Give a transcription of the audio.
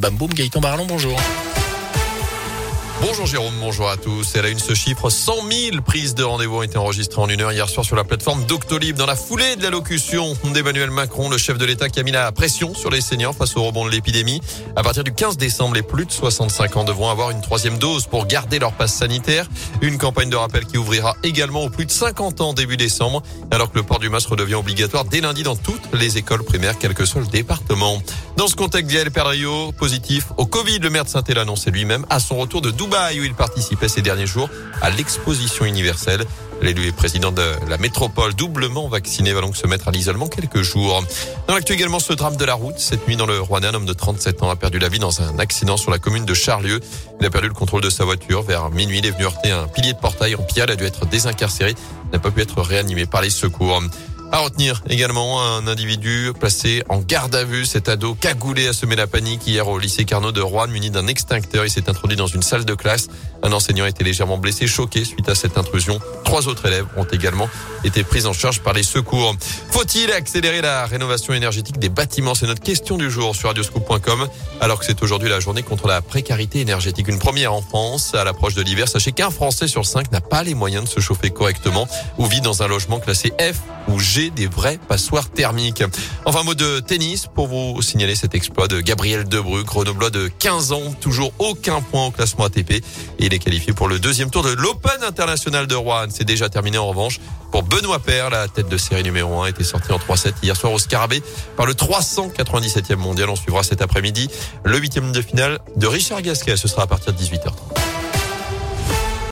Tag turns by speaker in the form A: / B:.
A: Bam Boum. Gaëtan Barlon, bonjour.
B: Bonjour Jérôme, bonjour à tous. Elle a une ce chiffre, 100 000 prises de rendez-vous ont été enregistrées en une heure hier soir sur la plateforme Doctolib. Dans la foulée de l'allocution d'Emmanuel Macron, le chef de l'État qui a mis la pression sur les seniors face au rebond de l'épidémie. À partir du 15 décembre, les plus de 65 ans devront avoir une troisième dose pour garder leur passe sanitaire. Une campagne de rappel qui ouvrira également aux plus de 50 ans début décembre, alors que le port du masque redevient obligatoire dès lundi dans toutes les écoles primaires, quel que soit le département. Dans ce contexte, Gaël Perdriau, positif au Covid, le maire de saint l'a annoncé lui-même à son retour de Dubaï où il participait ces derniers jours à l'exposition universelle. L'élu et président de la métropole doublement vacciné va donc se mettre à l'isolement quelques jours. Dans l'actu également, ce drame de la route. Cette nuit dans le Rouennais, un homme de 37 ans a perdu la vie dans un accident sur la commune de Charlieu. Il a perdu le contrôle de sa voiture. Vers minuit, il est venu heurter un pilier de portail en pierre. Il a dû être désincarcéré. N'a pas pu être réanimé par les secours. À retenir également un individu placé en garde à vue. Cet ado cagoulé a semé la panique hier au lycée Carnot de Rouen, muni d'un extincteur. Il s'est introduit dans une salle de classe. Un enseignant a été légèrement blessé, choqué suite à cette intrusion. Trois autres élèves ont également été pris en charge par les secours. Faut-il accélérer la rénovation énergétique des bâtiments? C'est notre question du jour sur radioscoop.com. Alors que c'est aujourd'hui la journée contre la précarité énergétique. Une première en France. À l'approche de l'hiver, sachez qu'un Français sur cinq n'a pas les moyens de se chauffer correctement ou vit dans un logement classé F ou G des vraies passoires thermiques. Enfin, mot de tennis pour vous signaler cet exploit de Gabriel Debrue, grenoblois de 15 ans, toujours aucun point au classement ATP. Et il est qualifié pour le deuxième tour de l'Open International de Rouen. C'est déjà terminé en revanche pour Benoît Paire. La tête de série numéro 1 était sortie en 3-7 hier soir au Scarabée par le 397e mondial. On suivra cet après-midi le huitième de finale de Richard Gasquet. Ce sera à partir de 18h30.